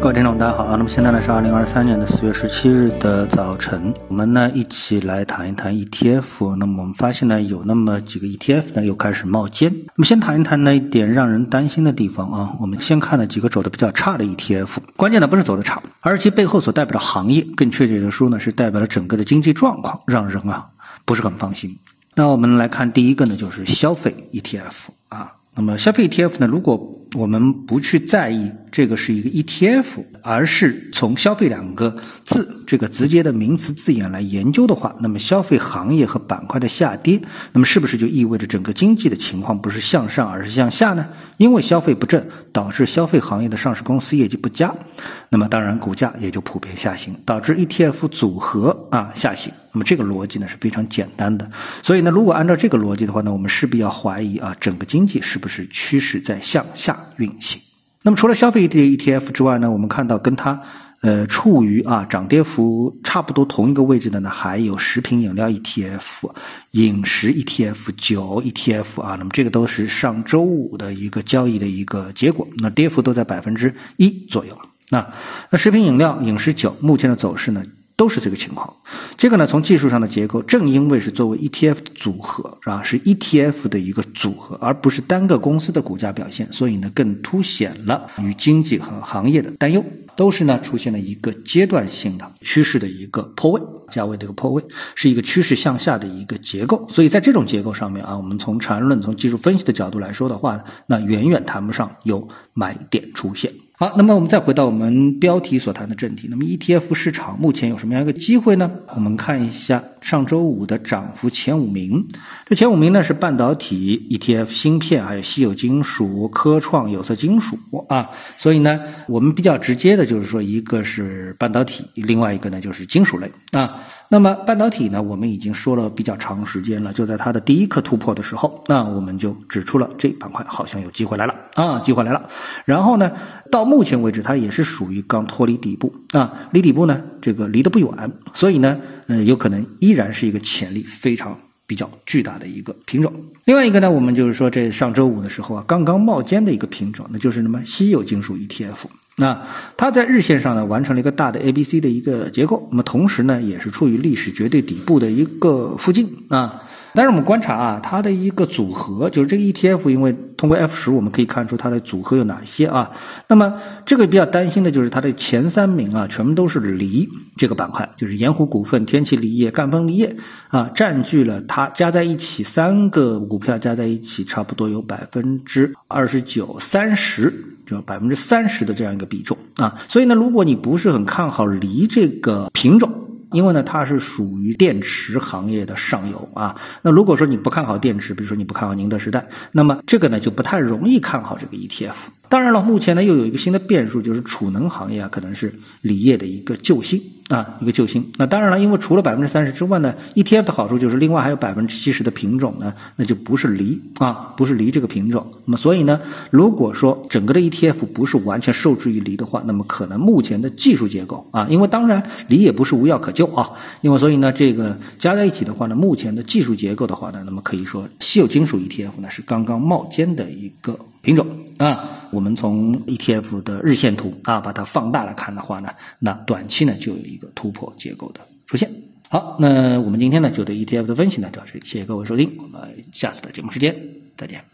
各位听众，大家好啊！那么现在呢是二零二三年的四月十七日的早晨，我们呢一起来谈一谈 ETF。那么我们发现呢有那么几个 ETF 呢又开始冒尖。那么先谈一谈那一点让人担心的地方啊。我们先看了几个走的比较差的 ETF，关键呢不是走的差，而其背后所代表的行业，更确切的说呢是代表了整个的经济状况，让人啊不是很放心。那我们来看第一个呢就是消费 ETF 啊。那么消费 ETF 呢，如果我们不去在意这个是一个 ETF，而是从消费两个字这个直接的名词字眼来研究的话，那么消费行业和板块的下跌，那么是不是就意味着整个经济的情况不是向上而是向下呢？因为消费不振导致消费行业的上市公司业绩不佳，那么当然股价也就普遍下行，导致 ETF 组合啊下行。那么这个逻辑呢是非常简单的。所以呢，如果按照这个逻辑的话呢，我们势必要怀疑啊，整个经济是不是趋势在向下？运行。那么除了消费 ETF 之外呢，我们看到跟它呃处于啊涨跌幅差不多同一个位置的呢，还有食品饮料 ETF、饮食 ETF、酒 ETF 啊。那么这个都是上周五的一个交易的一个结果，那跌幅都在百分之一左右。那那食品饮料、饮食酒目前的走势呢？都是这个情况，这个呢，从技术上的结构，正因为是作为 ETF 的组合，是吧？是 ETF 的一个组合，而不是单个公司的股价表现，所以呢，更凸显了与经济和行业的担忧，都是呢出现了一个阶段性的趋势的一个破位，价位的一个破位，是一个趋势向下的一个结构。所以在这种结构上面啊，我们从缠论、从技术分析的角度来说的话呢，那远远谈不上有买点出现。好，那么我们再回到我们标题所谈的正题。那么 ETF 市场目前有什么样一个机会呢？我们看一下上周五的涨幅前五名。这前五名呢是半导体 ETF、芯片，还有稀有金属、科创、有色金属啊。所以呢，我们比较直接的就是说，一个是半导体，另外一个呢就是金属类啊。那么半导体呢，我们已经说了比较长时间了，就在它的第一颗突破的时候，那我们就指出了这板块好像有机会来了啊，机会来了。然后呢，到目前为止，它也是属于刚脱离底部啊，离底部呢这个离得不远，所以呢，呃，有可能一依然是一个潜力非常比较巨大的一个品种。另外一个呢，我们就是说这上周五的时候啊，刚刚冒尖的一个品种，那就是什么稀有金属 ETF。那它在日线上呢完成了一个大的 A B C 的一个结构，那么同时呢也是处于历史绝对底部的一个附近啊。但是我们观察啊，它的一个组合，就是这个 ETF，因为通过 F 十我们可以看出它的组合有哪些啊。那么这个比较担心的就是它的前三名啊，全部都是锂这个板块，就是盐湖股份、天齐锂业、赣锋锂业啊，占据了它加在一起三个股票加在一起，差不多有百分之二十九、三十。就百分之三十的这样一个比重啊，所以呢，如果你不是很看好锂这个品种，因为呢它是属于电池行业的上游啊，那如果说你不看好电池，比如说你不看好宁德时代，那么这个呢就不太容易看好这个 ETF。当然了，目前呢又有一个新的变数，就是储能行业啊可能是锂业的一个救星。啊，一个救星。那当然了，因为除了百分之三十之外呢，ETF 的好处就是另外还有百分之七十的品种呢，那就不是锂啊，不是锂这个品种。那么所以呢，如果说整个的 ETF 不是完全受制于锂的话，那么可能目前的技术结构啊，因为当然锂也不是无药可救啊，因为所以呢，这个加在一起的话呢，目前的技术结构的话呢，那么可以说稀有金属 ETF 呢是刚刚冒尖的一个品种啊。我们从 ETF 的日线图啊把它放大来看的话呢，那短期呢就有一。个突破结构的出现。好，那我们今天呢就对 ETF 的分析呢到这里，谢谢各位收听，我们下次的节目时间再见。